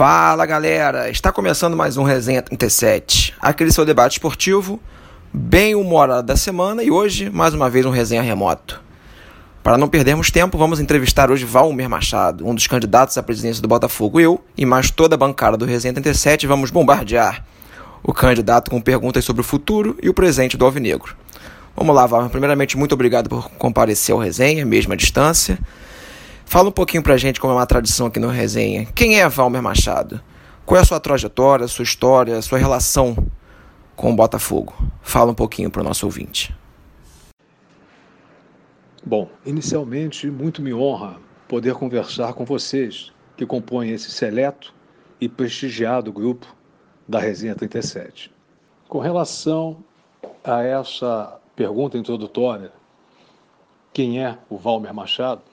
Fala galera, está começando mais um Resenha 37, aquele seu debate esportivo, bem humorado da semana e hoje mais uma vez um resenha remoto. Para não perdermos tempo, vamos entrevistar hoje Valmer Machado, um dos candidatos à presidência do Botafogo. Eu e mais toda a bancada do Resenha 37 vamos bombardear o candidato com perguntas sobre o futuro e o presente do Alvinegro. Vamos lá, Valmer. Primeiramente, muito obrigado por comparecer ao resenha, mesmo à distância. Fala um pouquinho pra gente, como é uma tradição aqui no Resenha. Quem é Valmer Machado? Qual é a sua trajetória, sua história, sua relação com o Botafogo? Fala um pouquinho para o nosso ouvinte. Bom, inicialmente, muito me honra poder conversar com vocês que compõem esse seleto e prestigiado grupo da Resenha 37. Com relação a essa pergunta introdutória, quem é o Valmer Machado?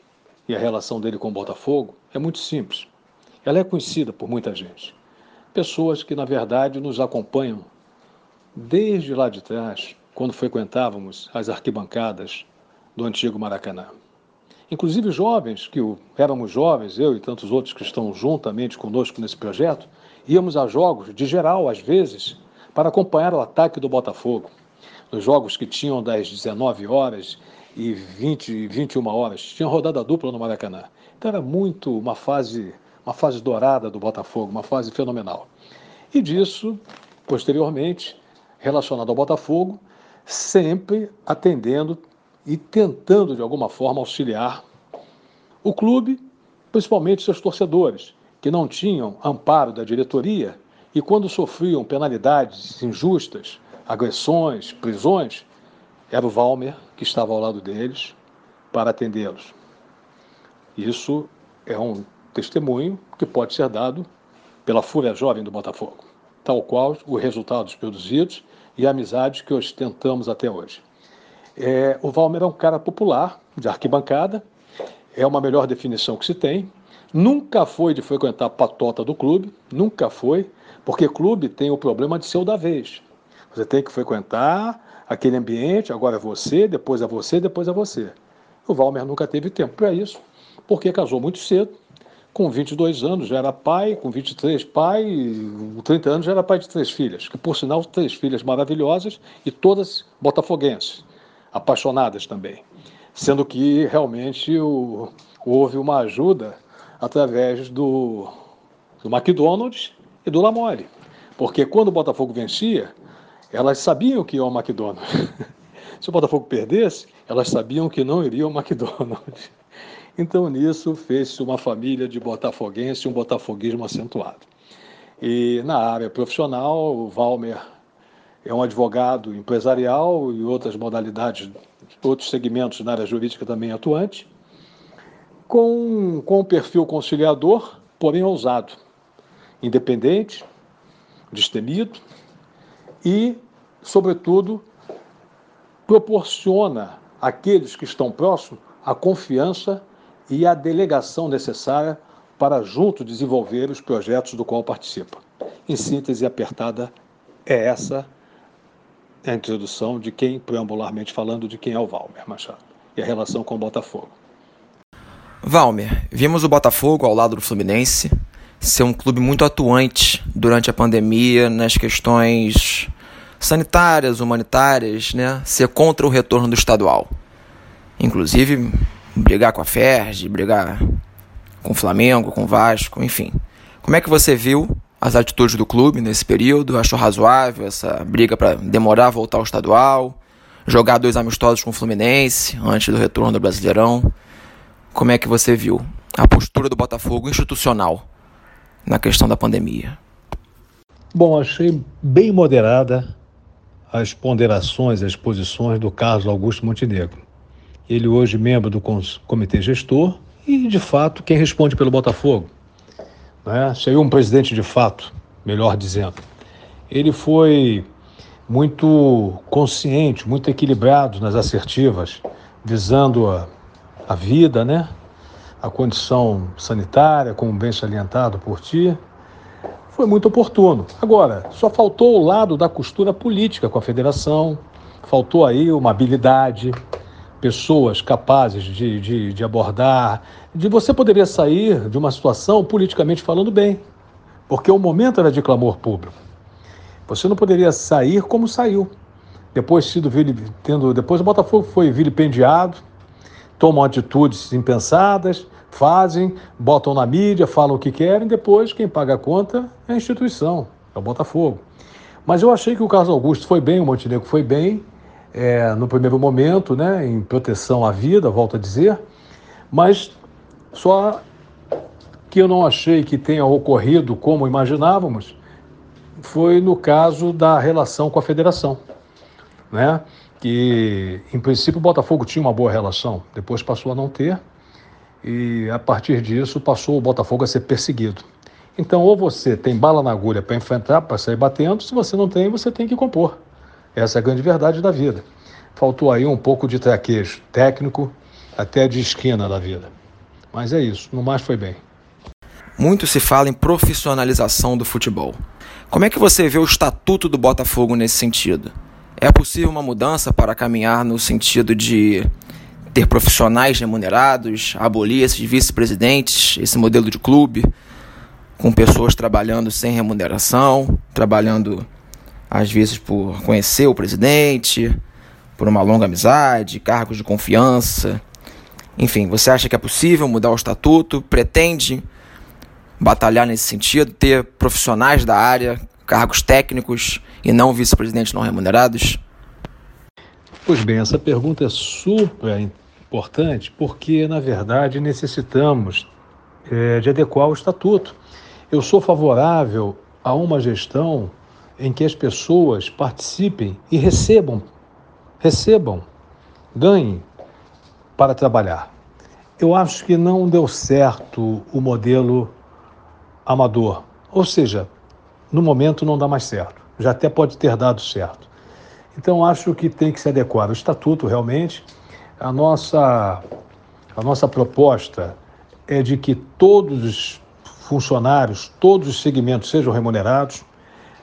E a relação dele com o Botafogo é muito simples. Ela é conhecida por muita gente. Pessoas que, na verdade, nos acompanham desde lá de trás, quando frequentávamos as arquibancadas do antigo Maracanã. Inclusive jovens, que éramos jovens, eu e tantos outros que estão juntamente conosco nesse projeto, íamos a jogos de geral, às vezes, para acompanhar o ataque do Botafogo. Nos jogos que tinham das 19 horas e 20, 21 horas. Tinha rodada dupla no Maracanã. Então era muito uma fase, uma fase dourada do Botafogo, uma fase fenomenal. E disso, posteriormente, relacionado ao Botafogo, sempre atendendo e tentando de alguma forma auxiliar o clube, principalmente seus torcedores, que não tinham amparo da diretoria e quando sofriam penalidades injustas, agressões, prisões, era o Valmer que estava ao lado deles para atendê-los. Isso é um testemunho que pode ser dado pela Fúria Jovem do Botafogo, tal qual os resultados produzidos e a amizade que ostentamos até hoje. É, o Valmer é um cara popular, de arquibancada, é uma melhor definição que se tem. Nunca foi de frequentar a patota do clube, nunca foi, porque clube tem o problema de ser o da vez. Você tem que frequentar aquele ambiente, agora é você, depois é você, depois é você. O Valmer nunca teve tempo para isso, porque casou muito cedo, com 22 anos já era pai, com 23 pai, com 30 anos já era pai de três filhas, que por sinal três filhas maravilhosas e todas botafoguenses, apaixonadas também. Sendo que realmente o, houve uma ajuda através do, do McDonald's e do Lamore. Porque quando o Botafogo vencia, elas sabiam que iam ao McDonald's. Se o Botafogo perdesse, elas sabiam que não iriam ao McDonald's. Então, nisso, fez-se uma família de botafoguense, um botafoguismo acentuado. E na área profissional, o Valmer é um advogado empresarial e outras modalidades, outros segmentos na área jurídica também atuante, com, com um perfil conciliador, porém ousado, independente, destemido, e, sobretudo, proporciona àqueles que estão próximos a confiança e a delegação necessária para junto desenvolver os projetos do qual participa. Em síntese apertada, é essa a introdução de quem, preambularmente falando, de quem é o Valmer Machado e a relação com o Botafogo. Valmer, vimos o Botafogo ao lado do Fluminense ser um clube muito atuante durante a pandemia nas questões sanitárias, humanitárias, né? ser contra o retorno do estadual. Inclusive, brigar com a Ferg, brigar com o Flamengo, com o Vasco, enfim. Como é que você viu as atitudes do clube nesse período? Achou razoável essa briga para demorar a voltar ao estadual? Jogar dois amistosos com o Fluminense antes do retorno do Brasileirão? Como é que você viu a postura do Botafogo institucional na questão da pandemia? Bom, achei bem moderada as ponderações, as posições do Carlos Augusto Montenegro. Ele hoje membro do comitê gestor e, de fato, quem responde pelo Botafogo. Né? Seria um presidente de fato, melhor dizendo. Ele foi muito consciente, muito equilibrado nas assertivas, visando a, a vida, né? A condição sanitária, como bem salientado por ti, foi muito oportuno. Agora, só faltou o lado da costura política com a federação, faltou aí uma habilidade, pessoas capazes de, de, de abordar, de você poderia sair de uma situação politicamente falando bem, porque o momento era de clamor público. Você não poderia sair como saiu. Depois, sido, tendo, depois o Botafogo foi vilipendiado, tomam atitudes impensadas, fazem, botam na mídia, falam o que querem, depois quem paga a conta é a instituição, é o Botafogo. Mas eu achei que o Carlos Augusto foi bem, o Montenegro foi bem, é, no primeiro momento, né, em proteção à vida, volto a dizer, mas só que eu não achei que tenha ocorrido como imaginávamos foi no caso da relação com a federação, né? Que em princípio o Botafogo tinha uma boa relação, depois passou a não ter e a partir disso passou o Botafogo a ser perseguido. Então, ou você tem bala na agulha para enfrentar, para sair batendo, se você não tem, você tem que compor. Essa é a grande verdade da vida. Faltou aí um pouco de traquejo técnico, até de esquina da vida. Mas é isso, no mais foi bem. Muito se fala em profissionalização do futebol. Como é que você vê o estatuto do Botafogo nesse sentido? É possível uma mudança para caminhar no sentido de ter profissionais remunerados, abolir esses vice-presidentes, esse modelo de clube, com pessoas trabalhando sem remuneração, trabalhando às vezes por conhecer o presidente, por uma longa amizade, cargos de confiança. Enfim, você acha que é possível mudar o estatuto? Pretende batalhar nesse sentido, ter profissionais da área, cargos técnicos e não vice-presidentes não remunerados? Pois bem, essa pergunta é super importante porque, na verdade, necessitamos é, de adequar o estatuto. Eu sou favorável a uma gestão em que as pessoas participem e recebam, recebam, ganhem para trabalhar. Eu acho que não deu certo o modelo amador, ou seja, no momento não dá mais certo, já até pode ter dado certo. Então acho que tem que se adequar o estatuto realmente. A nossa, a nossa proposta é de que todos os funcionários, todos os segmentos sejam remunerados,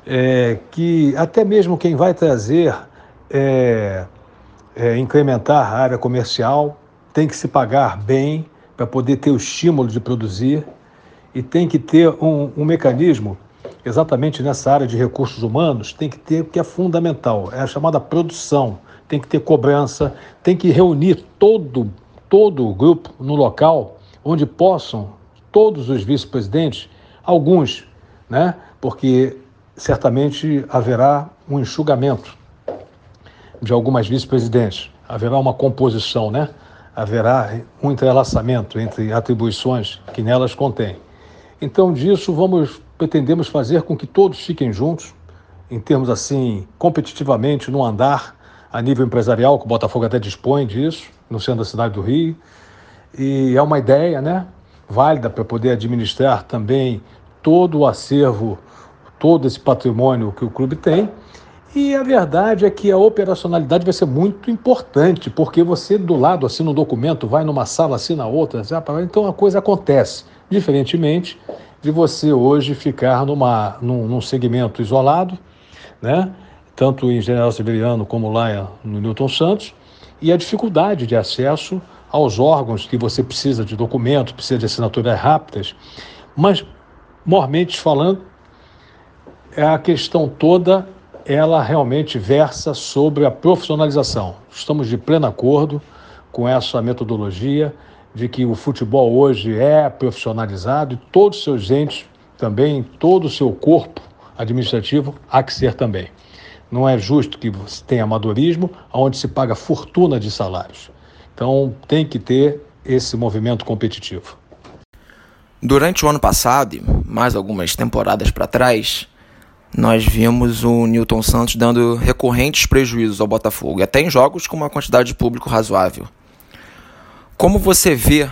é, que até mesmo quem vai trazer, é, é, incrementar a área comercial, tem que se pagar bem para poder ter o estímulo de produzir e tem que ter um, um mecanismo exatamente nessa área de recursos humanos, tem que ter o que é fundamental, é a chamada produção, tem que ter cobrança, tem que reunir todo, todo o grupo no local onde possam todos os vice-presidentes, alguns, né? Porque certamente haverá um enxugamento de algumas vice-presidentes, haverá uma composição, né? Haverá um entrelaçamento entre atribuições que nelas contém. Então, disso vamos pretendemos fazer com que todos fiquem juntos, em termos assim, competitivamente, no andar a nível empresarial, que o Botafogo até dispõe disso, no centro da cidade do Rio. E é uma ideia, né? Válida para poder administrar também todo o acervo todo esse patrimônio que o clube tem. E a verdade é que a operacionalidade vai ser muito importante, porque você do lado assina um documento, vai numa sala, assina outra, então a coisa acontece. Diferentemente de você hoje ficar numa, num, num segmento isolado, né? tanto em General Severiano como lá no Newton Santos, e a dificuldade de acesso aos órgãos que você precisa de documentos, precisa de assinaturas rápidas, mas, mormente falando, a questão toda ela realmente versa sobre a profissionalização. Estamos de pleno acordo com essa metodologia de que o futebol hoje é profissionalizado e todos os seus entes também, todo o seu corpo administrativo há que ser também. Não é justo que você tenha amadorismo onde se paga fortuna de salários. Então tem que ter esse movimento competitivo. Durante o ano passado, e mais algumas temporadas para trás, nós vimos o Newton Santos dando recorrentes prejuízos ao Botafogo, até em jogos com uma quantidade de público razoável. Como você vê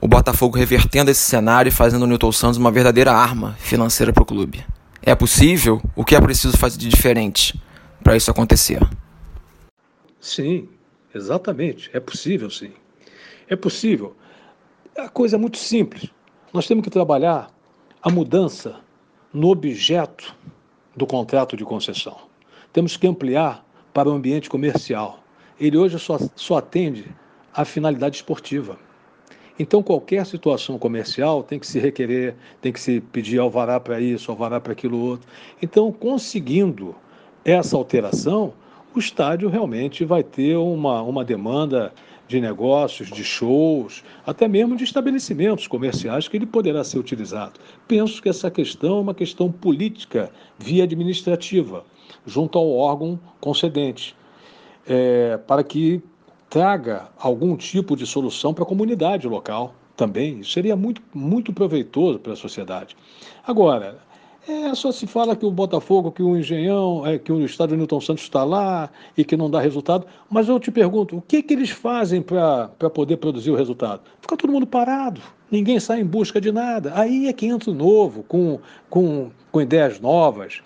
o Botafogo revertendo esse cenário e fazendo o Newton Santos uma verdadeira arma financeira para o clube? É possível? O que é preciso fazer de diferente para isso acontecer? Sim, exatamente. É possível, sim. É possível. A coisa é muito simples. Nós temos que trabalhar a mudança no objeto do contrato de concessão. Temos que ampliar para o ambiente comercial. Ele hoje só, só atende à finalidade esportiva. Então, qualquer situação comercial tem que se requerer, tem que se pedir alvará para isso, alvará para aquilo outro. Então, conseguindo essa alteração, o estádio realmente vai ter uma, uma demanda de negócios, de shows, até mesmo de estabelecimentos comerciais que ele poderá ser utilizado. Penso que essa questão é uma questão política via administrativa, junto ao órgão concedente, é, para que traga algum tipo de solução para a comunidade local também. Isso seria muito, muito proveitoso para a sociedade. Agora, é, só se fala que o Botafogo, que o Engenhão, é, que o estádio Newton Santos está lá e que não dá resultado. Mas eu te pergunto, o que, que eles fazem para poder produzir o resultado? Fica todo mundo parado, ninguém sai em busca de nada. Aí é que entra o novo, com, com, com ideias novas.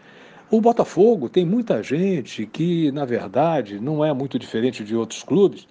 O Botafogo tem muita gente que, na verdade, não é muito diferente de outros clubes,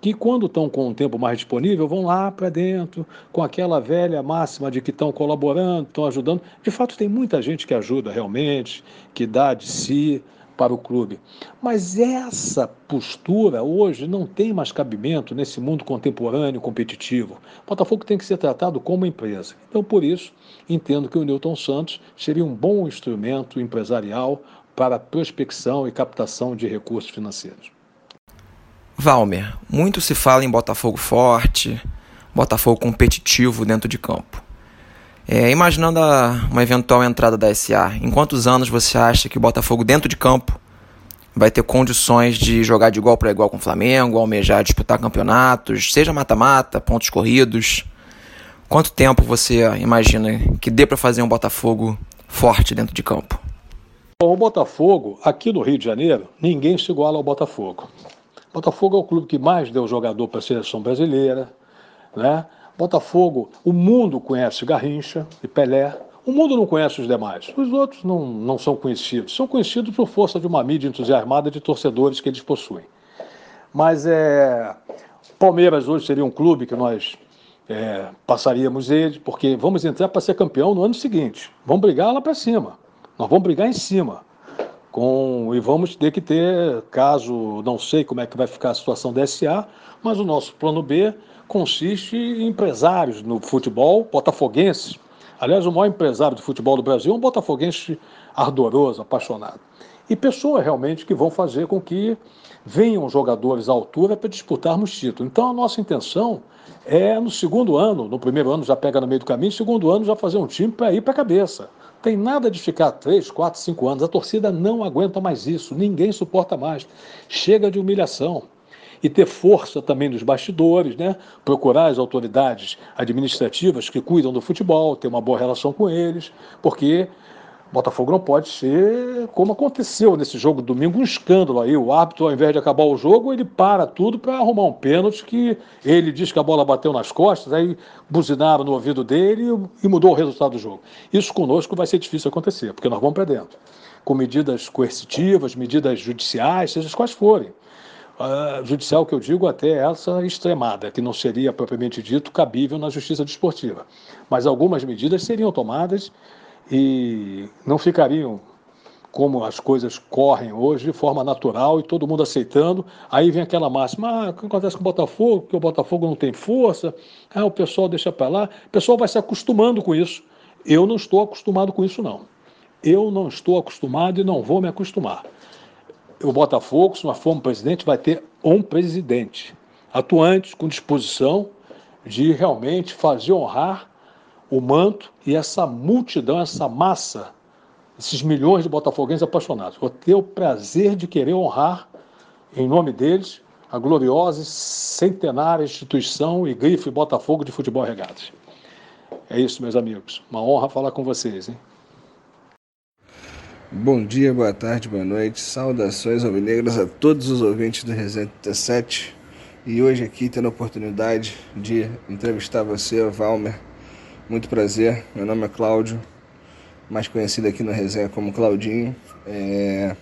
que quando estão com um tempo mais disponível, vão lá para dentro, com aquela velha máxima de que estão colaborando, estão ajudando. De fato, tem muita gente que ajuda realmente, que dá de si, para o clube. Mas essa postura hoje não tem mais cabimento nesse mundo contemporâneo competitivo. O Botafogo tem que ser tratado como empresa. Então, por isso, entendo que o Newton Santos seria um bom instrumento empresarial para prospecção e captação de recursos financeiros. Valmer, muito se fala em Botafogo forte, Botafogo competitivo dentro de campo. É, imaginando a, uma eventual entrada da SA, em quantos anos você acha que o Botafogo dentro de campo vai ter condições de jogar de igual para igual com o Flamengo, almejar disputar campeonatos, seja mata-mata, pontos corridos? Quanto tempo você imagina que dê para fazer um Botafogo forte dentro de campo? Bom, o Botafogo, aqui no Rio de Janeiro, ninguém se iguala ao Botafogo. Botafogo é o clube que mais deu jogador para a seleção brasileira, né? Botafogo, o mundo conhece Garrincha e Pelé, o mundo não conhece os demais. Os outros não, não são conhecidos. São conhecidos por força de uma mídia entusiasmada de torcedores que eles possuem. Mas é, Palmeiras hoje seria um clube que nós é, passaríamos ele, porque vamos entrar para ser campeão no ano seguinte. Vamos brigar lá para cima. Nós vamos brigar em cima. Com, e vamos ter que ter, caso não sei como é que vai ficar a situação da SA, mas o nosso plano B consiste em empresários no futebol botafoguenses. Aliás, o maior empresário de futebol do Brasil é um botafoguense ardoroso, apaixonado. E pessoas realmente que vão fazer com que venham jogadores à altura para disputarmos título. Então, a nossa intenção é, no segundo ano, no primeiro ano já pega no meio do caminho, no segundo ano já fazer um time para ir para a cabeça. Tem nada de ficar três, quatro, cinco anos. A torcida não aguenta mais isso, ninguém suporta mais. Chega de humilhação e ter força também nos bastidores, né? procurar as autoridades administrativas que cuidam do futebol, ter uma boa relação com eles, porque Botafogo não pode ser como aconteceu nesse jogo domingo, um escândalo aí. O árbitro, ao invés de acabar o jogo, ele para tudo para arrumar um pênalti que ele diz que a bola bateu nas costas, aí buzinaram no ouvido dele e mudou o resultado do jogo. Isso conosco vai ser difícil acontecer, porque nós vamos para dentro. Com medidas coercitivas, medidas judiciais, seja quais forem uh, judicial que eu digo até essa extremada, que não seria propriamente dito cabível na justiça desportiva. Mas algumas medidas seriam tomadas e não ficariam como as coisas correm hoje, de forma natural e todo mundo aceitando. Aí vem aquela máxima: ah, o que acontece com o Botafogo? Que o Botafogo não tem força, ah, o pessoal deixa para lá. O pessoal vai se acostumando com isso. Eu não estou acostumado com isso, não. Eu não estou acostumado e não vou me acostumar o Botafogo, se nós formos presidente, vai ter um presidente atuante, com disposição de realmente fazer honrar o manto e essa multidão, essa massa, esses milhões de botafoguenses apaixonados. Vou ter o prazer de querer honrar, em nome deles, a gloriosa e centenária instituição e grife Botafogo de Futebol Regatas. É isso, meus amigos. Uma honra falar com vocês. Hein? Bom dia, boa tarde, boa noite. Saudações alvinegras a todos os ouvintes do Resenha 37. E hoje aqui tendo a oportunidade de entrevistar você, Valmer. Muito prazer. Meu nome é Cláudio, mais conhecido aqui no Resenha como Claudinho. É...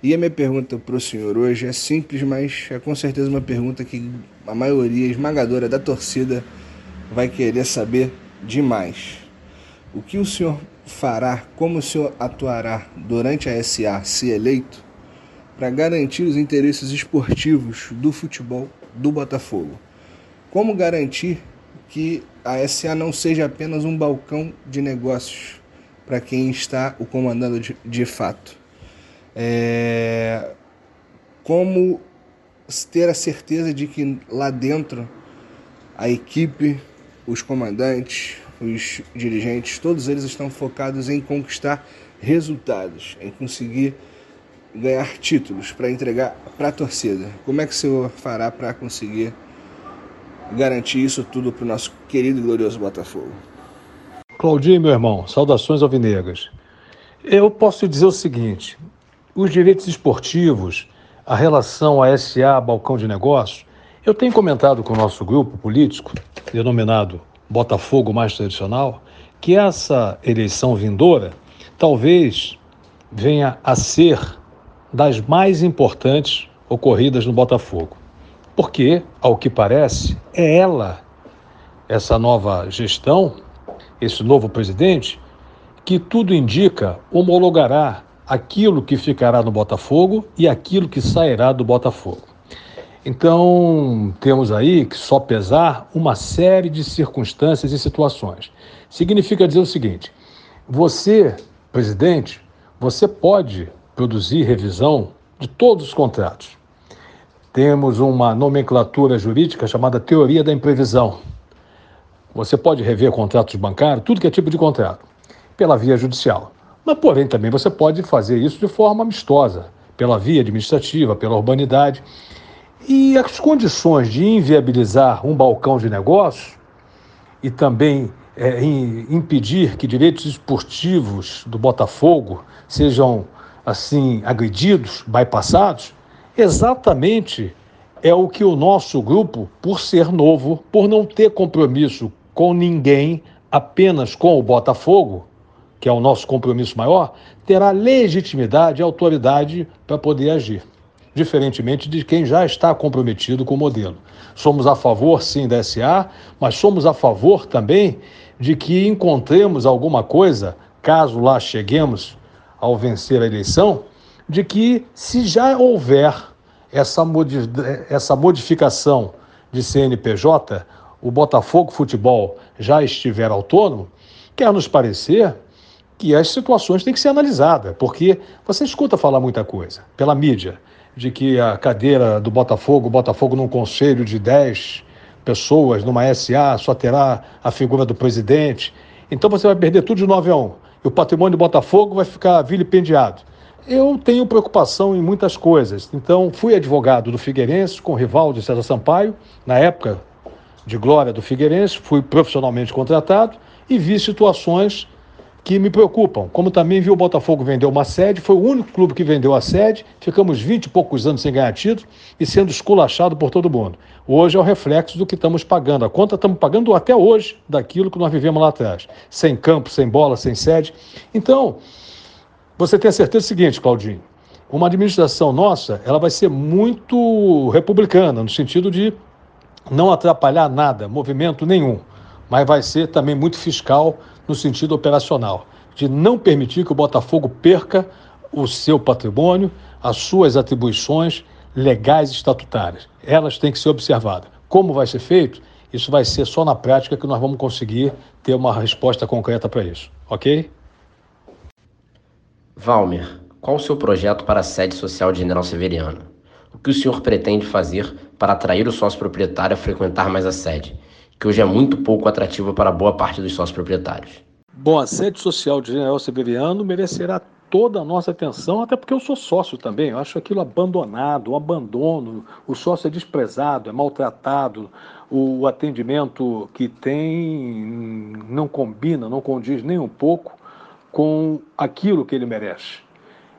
E a minha pergunta para o senhor hoje é simples, mas é com certeza uma pergunta que a maioria esmagadora da torcida vai querer saber demais. O que o senhor fará, como o senhor atuará durante a SA, se eleito, para garantir os interesses esportivos do futebol do Botafogo? Como garantir que a SA não seja apenas um balcão de negócios para quem está o comandando de, de fato. É, como ter a certeza de que lá dentro a equipe, os comandantes, os dirigentes, todos eles estão focados em conquistar resultados, em conseguir ganhar títulos para entregar para a torcida. Como é que o senhor fará para conseguir garantir isso tudo para o nosso querido e glorioso Botafogo? Claudinho, meu irmão, saudações alvinegras. Eu posso dizer o seguinte: os direitos esportivos, a relação a SA, balcão de negócios, eu tenho comentado com o nosso grupo político, denominado Botafogo Mais Tradicional, que essa eleição vindoura talvez venha a ser das mais importantes ocorridas no Botafogo. Porque, ao que parece, é ela, essa nova gestão, esse novo presidente, que tudo indica homologará aquilo que ficará no Botafogo e aquilo que sairá do Botafogo. Então, temos aí que só pesar uma série de circunstâncias e situações. Significa dizer o seguinte: você, presidente, você pode produzir revisão de todos os contratos. Temos uma nomenclatura jurídica chamada teoria da imprevisão. Você pode rever contratos bancários, tudo que é tipo de contrato, pela via judicial. Mas, porém, também você pode fazer isso de forma amistosa, pela via administrativa, pela urbanidade. E as condições de inviabilizar um balcão de negócio e também é, impedir que direitos esportivos do Botafogo sejam assim agredidos, bypassados, exatamente é o que o nosso grupo, por ser novo, por não ter compromisso com ninguém, apenas com o Botafogo, que é o nosso compromisso maior, terá legitimidade e autoridade para poder agir, diferentemente de quem já está comprometido com o modelo. Somos a favor, sim, da SA, mas somos a favor também de que encontremos alguma coisa, caso lá cheguemos ao vencer a eleição, de que se já houver essa, essa modificação de CNPJ, o Botafogo Futebol já estiver autônomo, quer nos parecer que as situações têm que ser analisadas, porque você escuta falar muita coisa pela mídia, de que a cadeira do Botafogo, o Botafogo num conselho de 10 pessoas, numa SA, só terá a figura do presidente. Então você vai perder tudo de 9 a 1. E o patrimônio do Botafogo vai ficar vilipendiado. Eu tenho preocupação em muitas coisas. Então, fui advogado do Figueirense com o rival de César Sampaio, na época de glória do Figueirense, fui profissionalmente contratado e vi situações que me preocupam. Como também viu o Botafogo vender uma sede, foi o único clube que vendeu a sede, ficamos 20 e poucos anos sem ganhar título e sendo esculachado por todo mundo. Hoje é o reflexo do que estamos pagando. A conta estamos pagando até hoje daquilo que nós vivemos lá atrás. Sem campo, sem bola, sem sede. Então, você tem a certeza do seguinte, Claudinho, uma administração nossa, ela vai ser muito republicana, no sentido de não atrapalhar nada, movimento nenhum, mas vai ser também muito fiscal no sentido operacional, de não permitir que o Botafogo perca o seu patrimônio, as suas atribuições legais e estatutárias. Elas têm que ser observadas. Como vai ser feito? Isso vai ser só na prática que nós vamos conseguir ter uma resposta concreta para isso, ok? Valmer, qual o seu projeto para a sede social de General Severiano? O que o senhor pretende fazer para atrair o sócio proprietário a frequentar mais a sede? que hoje é muito pouco atrativa para boa parte dos sócios proprietários. Bom, a sede social de General Severiano merecerá toda a nossa atenção, até porque eu sou sócio também. Eu acho aquilo abandonado, um abandono. O sócio é desprezado, é maltratado. O atendimento que tem não combina, não condiz nem um pouco com aquilo que ele merece.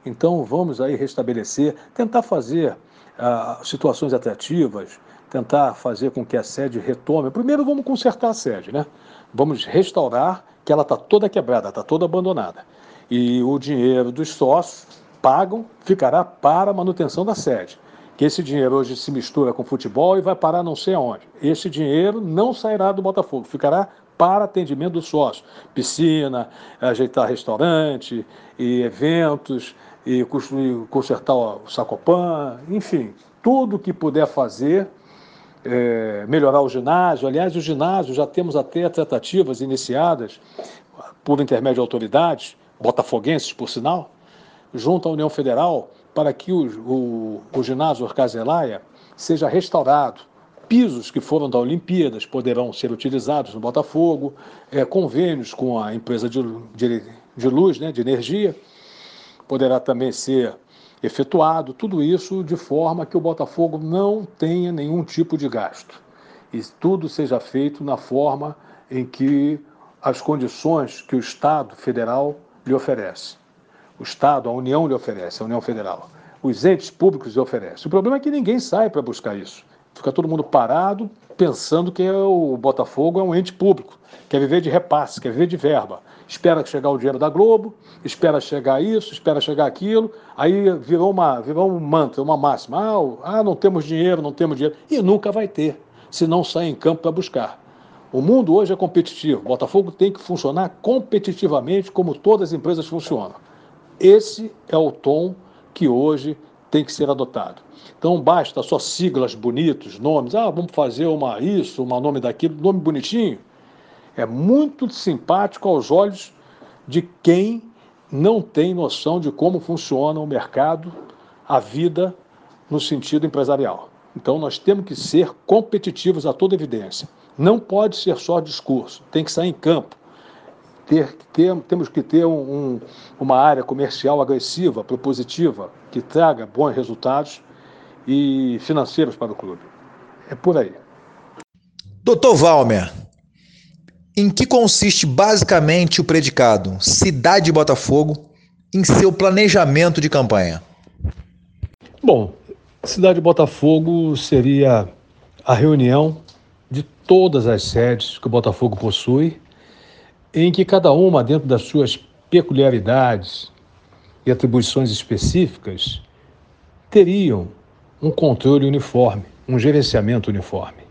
Então vamos aí restabelecer, tentar fazer uh, situações atrativas, tentar fazer com que a sede retome. Primeiro vamos consertar a sede, né? Vamos restaurar, que ela está toda quebrada, está toda abandonada. E o dinheiro dos sócios pagam, ficará para a manutenção da sede. Que esse dinheiro hoje se mistura com futebol e vai parar não sei aonde. Esse dinheiro não sairá do Botafogo, ficará para atendimento do sócio. Piscina, ajeitar restaurante, e eventos, e consertar o Sacopan, enfim, tudo que puder fazer é, melhorar o ginásio. Aliás, o ginásio já temos até tratativas iniciadas por intermédio de autoridades, botafoguenses, por sinal, junto à União Federal, para que o, o, o ginásio Orcazelaia seja restaurado. Pisos que foram da Olimpíadas poderão ser utilizados no Botafogo, é, convênios com a empresa de, de, de luz, né, de energia, poderá também ser efetuado, tudo isso de forma que o Botafogo não tenha nenhum tipo de gasto. E tudo seja feito na forma em que as condições que o Estado federal lhe oferece. O Estado, a União lhe oferece, a União Federal. Os entes públicos lhe oferecem. O problema é que ninguém sai para buscar isso. Fica todo mundo parado pensando que o Botafogo é um ente público, quer viver de repasse, quer viver de verba. Espera chegar o dinheiro da Globo, espera chegar isso, espera chegar aquilo, aí virou, uma, virou um mantra, uma máxima. Ah, ah, não temos dinheiro, não temos dinheiro. E nunca vai ter, se não sair em campo para buscar. O mundo hoje é competitivo. O Botafogo tem que funcionar competitivamente como todas as empresas funcionam. Esse é o tom que hoje tem que ser adotado. Então basta só siglas bonitos, nomes. Ah, vamos fazer uma isso, um nome daquilo, nome bonitinho. É muito simpático aos olhos de quem não tem noção de como funciona o mercado, a vida no sentido empresarial. Então nós temos que ser competitivos a toda evidência. Não pode ser só discurso, tem que sair em campo. Ter, ter, temos que ter um, um, uma área comercial agressiva, propositiva, que traga bons resultados e financeiros para o clube. É por aí. Doutor Valmer, em que consiste basicamente o predicado Cidade de Botafogo em seu planejamento de campanha? Bom, Cidade de Botafogo seria a reunião de todas as sedes que o Botafogo possui, em que cada uma, dentro das suas peculiaridades e atribuições específicas, teriam um controle uniforme, um gerenciamento uniforme.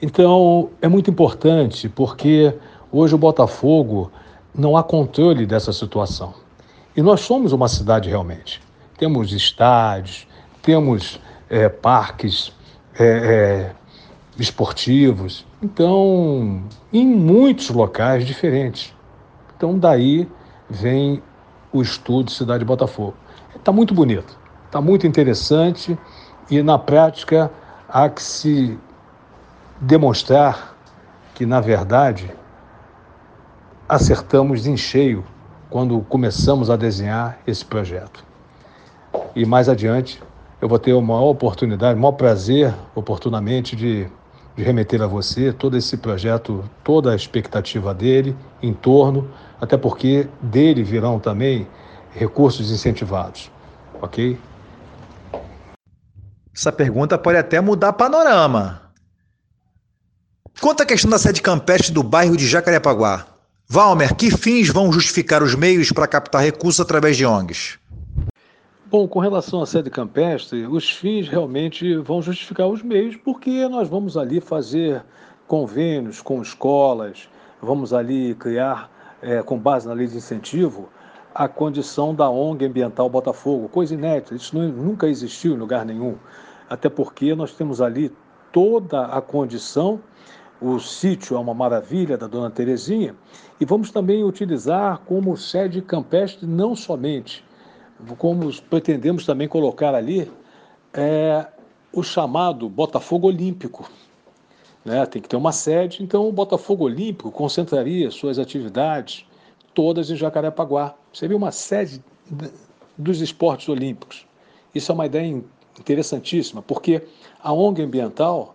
Então, é muito importante porque hoje o Botafogo não há controle dessa situação. E nós somos uma cidade realmente. Temos estádios, temos é, parques é, é, esportivos, então, em muitos locais diferentes. Então, daí vem o estudo Cidade de Botafogo. Está muito bonito, está muito interessante e na prática há que se demonstrar que, na verdade, acertamos em cheio quando começamos a desenhar esse projeto. E mais adiante, eu vou ter a maior oportunidade, o maior prazer, oportunamente, de, de remeter a você todo esse projeto, toda a expectativa dele em torno, até porque dele virão também recursos incentivados, ok? Essa pergunta pode até mudar panorama. Quanto à questão da sede campestre do bairro de Jacarepaguá, Valmer, que fins vão justificar os meios para captar recursos através de ONGs? Bom, com relação à sede campestre, os fins realmente vão justificar os meios, porque nós vamos ali fazer convênios com escolas, vamos ali criar, é, com base na lei de incentivo, a condição da ONG Ambiental Botafogo, coisa inédita, isso não, nunca existiu em lugar nenhum, até porque nós temos ali toda a condição, o sítio é uma maravilha da Dona Terezinha, e vamos também utilizar como sede campestre não somente, como pretendemos também colocar ali, é, o chamado Botafogo Olímpico. Né? Tem que ter uma sede, então o Botafogo Olímpico concentraria suas atividades todas em Jacarepaguá. Seria uma sede dos esportes olímpicos. Isso é uma ideia interessantíssima, porque a ONG ambiental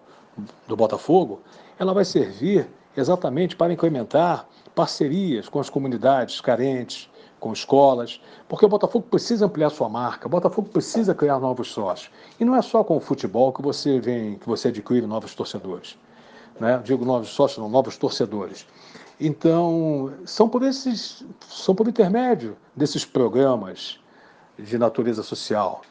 do Botafogo, ela vai servir exatamente para incrementar parcerias com as comunidades carentes, com escolas, porque o Botafogo precisa ampliar sua marca, o Botafogo precisa criar novos sócios. E não é só com o futebol que você vem, que você adquire novos torcedores. Né? Digo novos sócios, não, novos torcedores. Então, são por esses, são por intermédio desses programas de natureza social,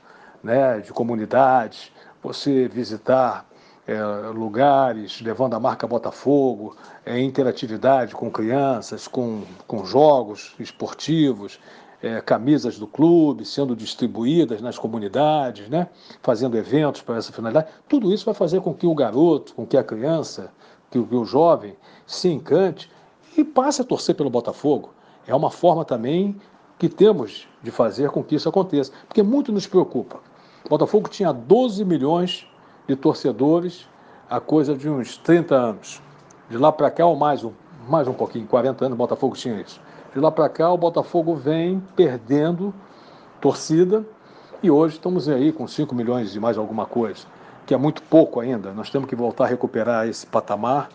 né, de comunidades, você visitar é, lugares levando a marca Botafogo, é, interatividade com crianças, com, com jogos esportivos, é, camisas do clube sendo distribuídas nas comunidades, né? fazendo eventos para essa finalidade. Tudo isso vai fazer com que o garoto, com que a criança, que o, que o jovem se encante e passe a torcer pelo Botafogo. É uma forma também que temos de fazer com que isso aconteça, porque muito nos preocupa. O Botafogo tinha 12 milhões de torcedores há coisa de uns 30 anos. De lá para cá, ou mais um, mais um pouquinho, 40 anos, o Botafogo tinha isso. De lá para cá, o Botafogo vem perdendo torcida e hoje estamos aí com 5 milhões e mais alguma coisa, que é muito pouco ainda. Nós temos que voltar a recuperar esse patamar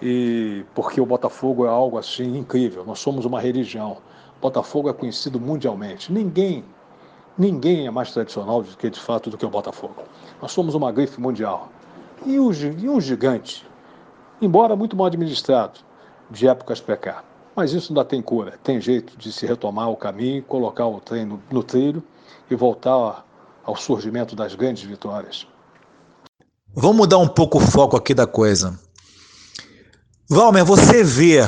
e porque o Botafogo é algo assim incrível. Nós somos uma religião. O Botafogo é conhecido mundialmente. Ninguém, ninguém é mais tradicional do que de fato do que o Botafogo. Nós somos uma grife mundial. E um, gigante, embora muito mal administrado, de épocas para. Mas isso ainda tem cura, tem jeito de se retomar o caminho, colocar o trem no, no trilho e voltar ao surgimento das grandes vitórias. Vamos mudar um pouco o foco aqui da coisa. Valmer, você vê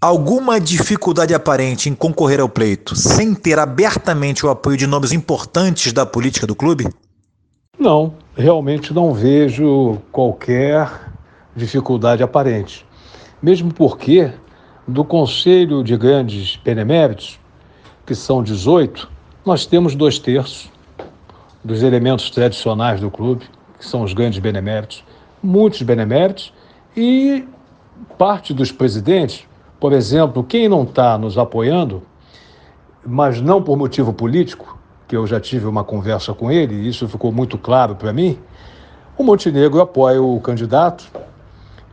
alguma dificuldade aparente em concorrer ao pleito sem ter abertamente o apoio de nomes importantes da política do clube? Não, realmente não vejo qualquer dificuldade aparente. Mesmo porque do Conselho de Grandes Beneméritos, que são 18, nós temos dois terços dos elementos tradicionais do clube, que são os grandes beneméritos, muitos beneméritos, e parte dos presidentes, por exemplo, quem não está nos apoiando, mas não por motivo político, que eu já tive uma conversa com ele, e isso ficou muito claro para mim, o Montenegro apoia o candidato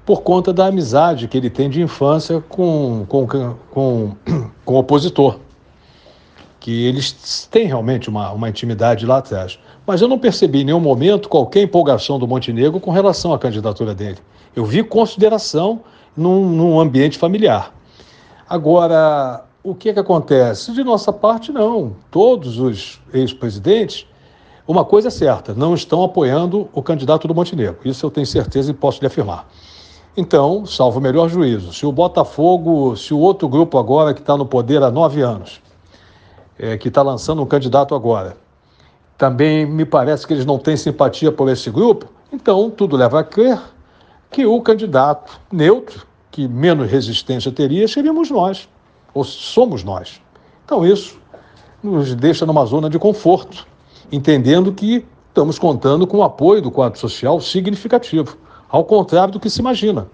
por conta da amizade que ele tem de infância com, com, com, com o opositor. Que eles têm realmente uma, uma intimidade lá atrás. Mas eu não percebi em nenhum momento qualquer empolgação do Montenegro com relação à candidatura dele. Eu vi consideração num, num ambiente familiar. Agora, o que, é que acontece? De nossa parte, não. Todos os ex-presidentes, uma coisa é certa, não estão apoiando o candidato do Montenegro. Isso eu tenho certeza e posso lhe afirmar. Então, salvo o melhor juízo, se o Botafogo, se o outro grupo agora que está no poder há nove anos, é, que está lançando um candidato agora, também me parece que eles não têm simpatia por esse grupo, então tudo leva a crer que o candidato neutro, que menos resistência teria, seríamos nós, ou somos nós. Então isso nos deixa numa zona de conforto, entendendo que estamos contando com o apoio do quadro social significativo ao contrário do que se imagina.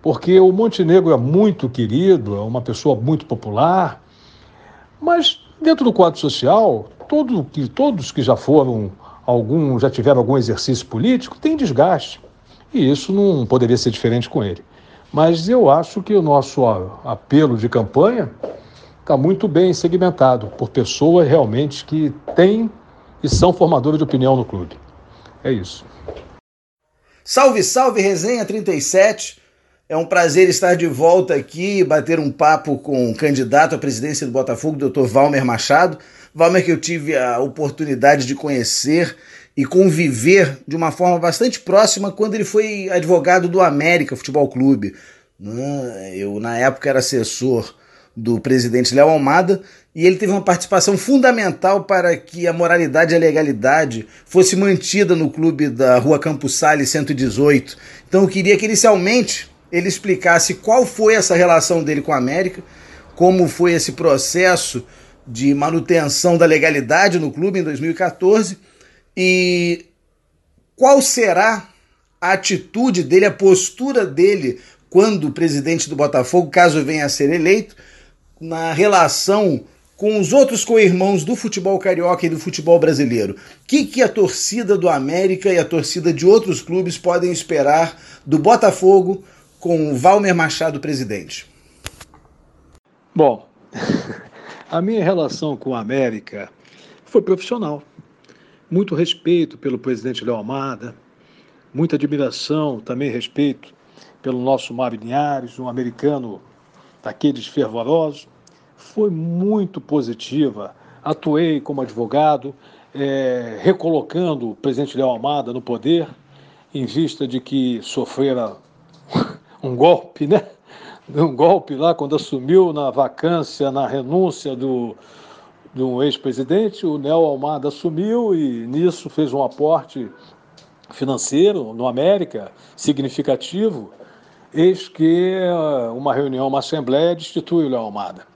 Porque o Montenegro é muito querido, é uma pessoa muito popular, mas dentro do quadro social, todo, que, todos que já foram, algum, já tiveram algum exercício político, tem desgaste. E isso não poderia ser diferente com ele. Mas eu acho que o nosso apelo de campanha está muito bem segmentado por pessoas realmente que têm e são formadoras de opinião no clube. É isso. Salve, salve, Resenha 37. É um prazer estar de volta aqui e bater um papo com o candidato à presidência do Botafogo, Dr. Valmer Machado. Valmer que eu tive a oportunidade de conhecer e conviver de uma forma bastante próxima quando ele foi advogado do América Futebol Clube. Né? Eu, na época, era assessor do presidente Léo Almada e ele teve uma participação fundamental para que a moralidade e a legalidade fosse mantida no clube da Rua Campos Salles 118. Então eu queria que inicialmente ele explicasse qual foi essa relação dele com a América, como foi esse processo de manutenção da legalidade no clube em 2014 e qual será a atitude dele, a postura dele quando presidente do Botafogo, caso venha a ser eleito, na relação com os outros co-irmãos do futebol carioca e do futebol brasileiro. O que, que a torcida do América e a torcida de outros clubes podem esperar do Botafogo com o Valmer Machado presidente? Bom, a minha relação com o América foi profissional. Muito respeito pelo presidente Léo Amada, muita admiração, também respeito pelo nosso Mário Linhares, um americano daqueles fervorosos foi muito positiva. Atuei como advogado, é, recolocando o presidente Léo Almada no poder, em vista de que sofrera um golpe né, um golpe lá quando assumiu na vacância, na renúncia do, de um ex-presidente, o Nel Almada assumiu e nisso fez um aporte financeiro no América significativo, eis que eh, uma reunião, uma assembleia destitui o Léo Almada.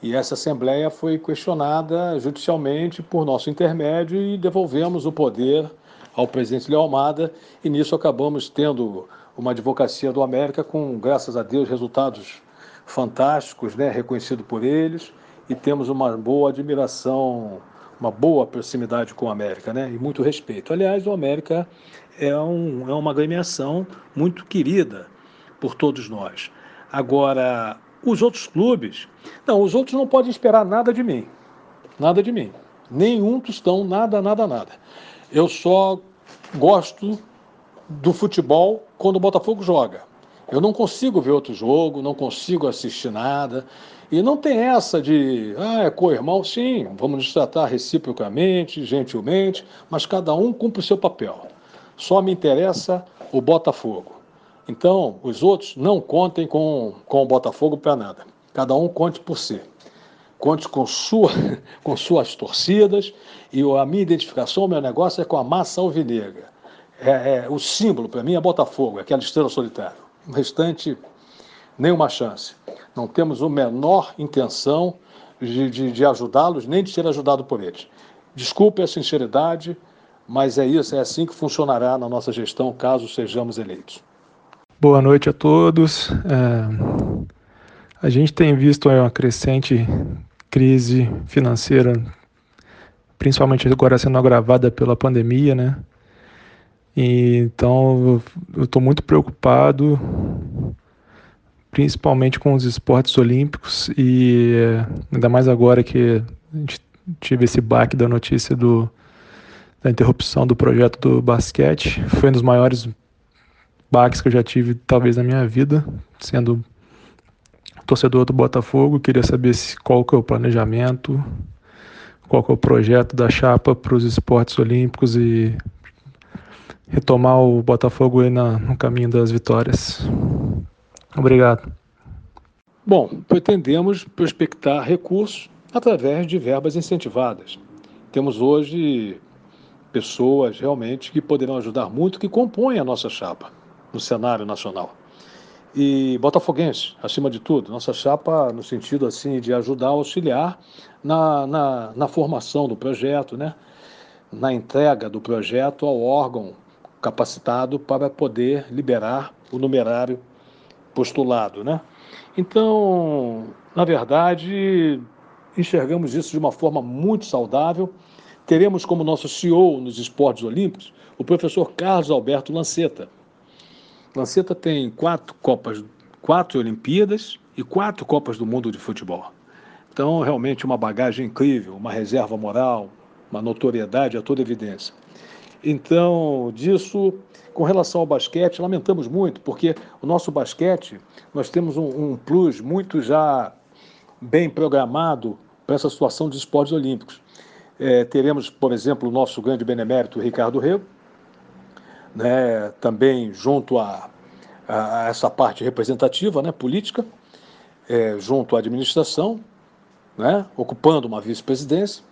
E essa assembleia foi questionada judicialmente por nosso intermédio e devolvemos o poder ao presidente Léo Almada e nisso acabamos tendo uma advocacia do América com, graças a Deus, resultados fantásticos, né, reconhecido por eles e temos uma boa admiração, uma boa proximidade com o América, né? E muito respeito. Aliás, o América é, um, é uma agremiação muito querida por todos nós. Agora, os outros clubes, não, os outros não podem esperar nada de mim, nada de mim, nenhum tostão, nada, nada, nada. Eu só gosto do futebol quando o Botafogo joga. Eu não consigo ver outro jogo, não consigo assistir nada. E não tem essa de, ah, é co-irmão, sim, vamos nos tratar reciprocamente, gentilmente, mas cada um cumpre o seu papel. Só me interessa o Botafogo. Então, os outros não contem com, com o Botafogo para nada. Cada um conte por si. Conte com, sua, com suas torcidas e a minha identificação, o meu negócio é com a massa alvinegra. É, é o símbolo para mim é Botafogo, é aquela estrela solitária. O restante, nenhuma chance. Não temos a menor intenção de, de, de ajudá-los, nem de ser ajudado por eles. Desculpe a sinceridade, mas é isso, é assim que funcionará na nossa gestão, caso sejamos eleitos. Boa noite a todos. É, a gente tem visto uma crescente crise financeira, principalmente agora sendo agravada pela pandemia, né? Então eu estou muito preocupado principalmente com os esportes olímpicos e eh, ainda mais agora que a gente tive esse baque da notícia do, da interrupção do projeto do basquete. Foi um dos maiores baques que eu já tive, talvez, na minha vida, sendo torcedor do Botafogo. Queria saber se, qual que é o planejamento, qual que é o projeto da chapa para os esportes olímpicos e retomar o Botafogo aí na, no caminho das vitórias. Obrigado. Bom, pretendemos prospectar recursos através de verbas incentivadas. Temos hoje pessoas realmente que poderão ajudar muito, que compõem a nossa chapa no cenário nacional. E botafoguense, acima de tudo, nossa chapa no sentido assim de ajudar, auxiliar na, na, na formação do projeto, né? na entrega do projeto ao órgão capacitado para poder liberar o numerário postulado, né? Então, na verdade, enxergamos isso de uma forma muito saudável. Teremos como nosso CEO nos esportes olímpicos o professor Carlos Alberto Lanceta. Lanceta tem quatro Copas, quatro Olimpíadas e quatro Copas do Mundo de futebol. Então, realmente uma bagagem incrível, uma reserva moral, uma notoriedade a toda evidência. Então, disso, com relação ao basquete, lamentamos muito, porque o nosso basquete, nós temos um, um plus muito já bem programado para essa situação dos esportes olímpicos. É, teremos, por exemplo, o nosso grande benemérito Ricardo Rego, né, também junto a, a, essa parte representativa, né, política, é, junto à administração, né, ocupando uma vice-presidência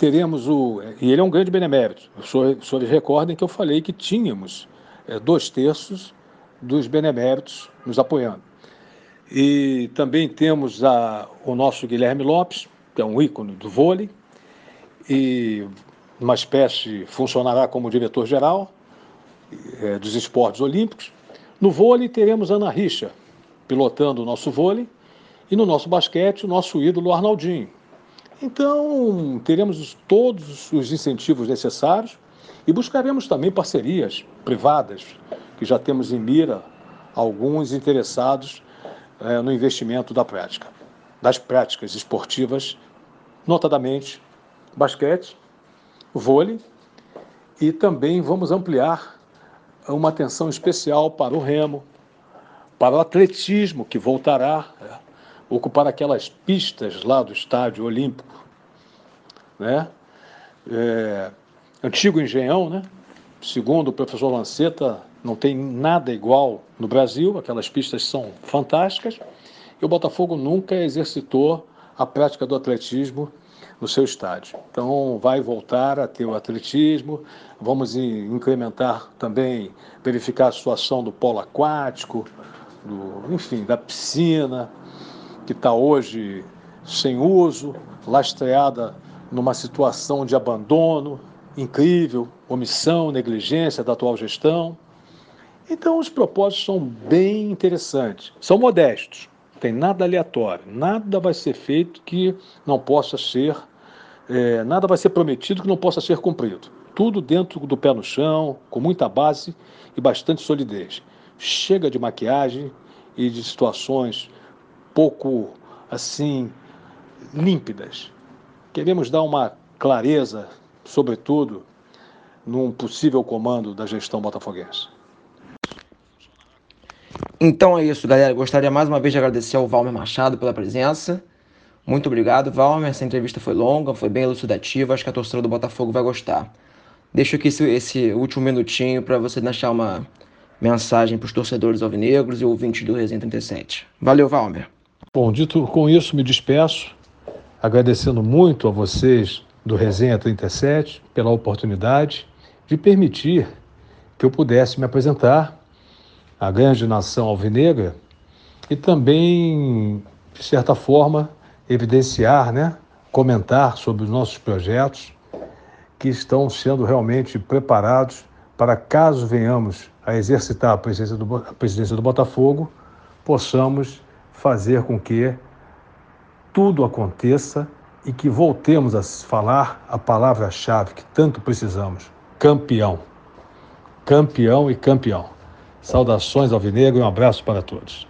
teremos o. E ele é um grande benemérito. Os senhores recordem que eu falei que tínhamos é, dois terços dos beneméritos nos apoiando. E também temos a, o nosso Guilherme Lopes, que é um ícone do vôlei, e uma espécie funcionará como diretor-geral é, dos esportes olímpicos. No vôlei teremos Ana Richa, pilotando o nosso vôlei, e no nosso basquete, o nosso ídolo Arnaldinho, então, teremos todos os incentivos necessários e buscaremos também parcerias privadas, que já temos em mira alguns interessados é, no investimento da prática, das práticas esportivas, notadamente basquete, vôlei, e também vamos ampliar uma atenção especial para o remo, para o atletismo, que voltará. É, ocupar aquelas pistas lá do estádio olímpico, né? É, antigo engenhão, né? Segundo o professor Lanceta, não tem nada igual no Brasil, aquelas pistas são fantásticas, e o Botafogo nunca exercitou a prática do atletismo no seu estádio. Então, vai voltar a ter o atletismo, vamos incrementar também, verificar a situação do polo aquático, do, enfim, da piscina, que está hoje sem uso, lastreada numa situação de abandono incrível, omissão, negligência da atual gestão. Então, os propósitos são bem interessantes, são modestos, tem nada aleatório, nada vai ser feito que não possa ser, é, nada vai ser prometido que não possa ser cumprido. Tudo dentro do pé no chão, com muita base e bastante solidez. Chega de maquiagem e de situações pouco assim límpidas. Queremos dar uma clareza, sobretudo, num possível comando da gestão botafoguense. Então é isso, galera. Gostaria mais uma vez de agradecer ao Valmer Machado pela presença. Muito obrigado, Valmer. Essa entrevista foi longa, foi bem elucidativa. Acho que a torcida do Botafogo vai gostar. Deixo aqui esse, esse último minutinho para você deixar uma mensagem para os torcedores alvinegros e ouvintes do Resenha 37. Valeu, Valmer. Bom, dito com isso, me despeço, agradecendo muito a vocês do Resenha 37 pela oportunidade de permitir que eu pudesse me apresentar a grande nação alvinegra e também, de certa forma, evidenciar, né, comentar sobre os nossos projetos que estão sendo realmente preparados para caso venhamos a exercitar a presidência do, a presidência do Botafogo, possamos fazer com que tudo aconteça e que voltemos a falar a palavra-chave que tanto precisamos: campeão. Campeão e campeão. Saudações ao Vinegro e um abraço para todos.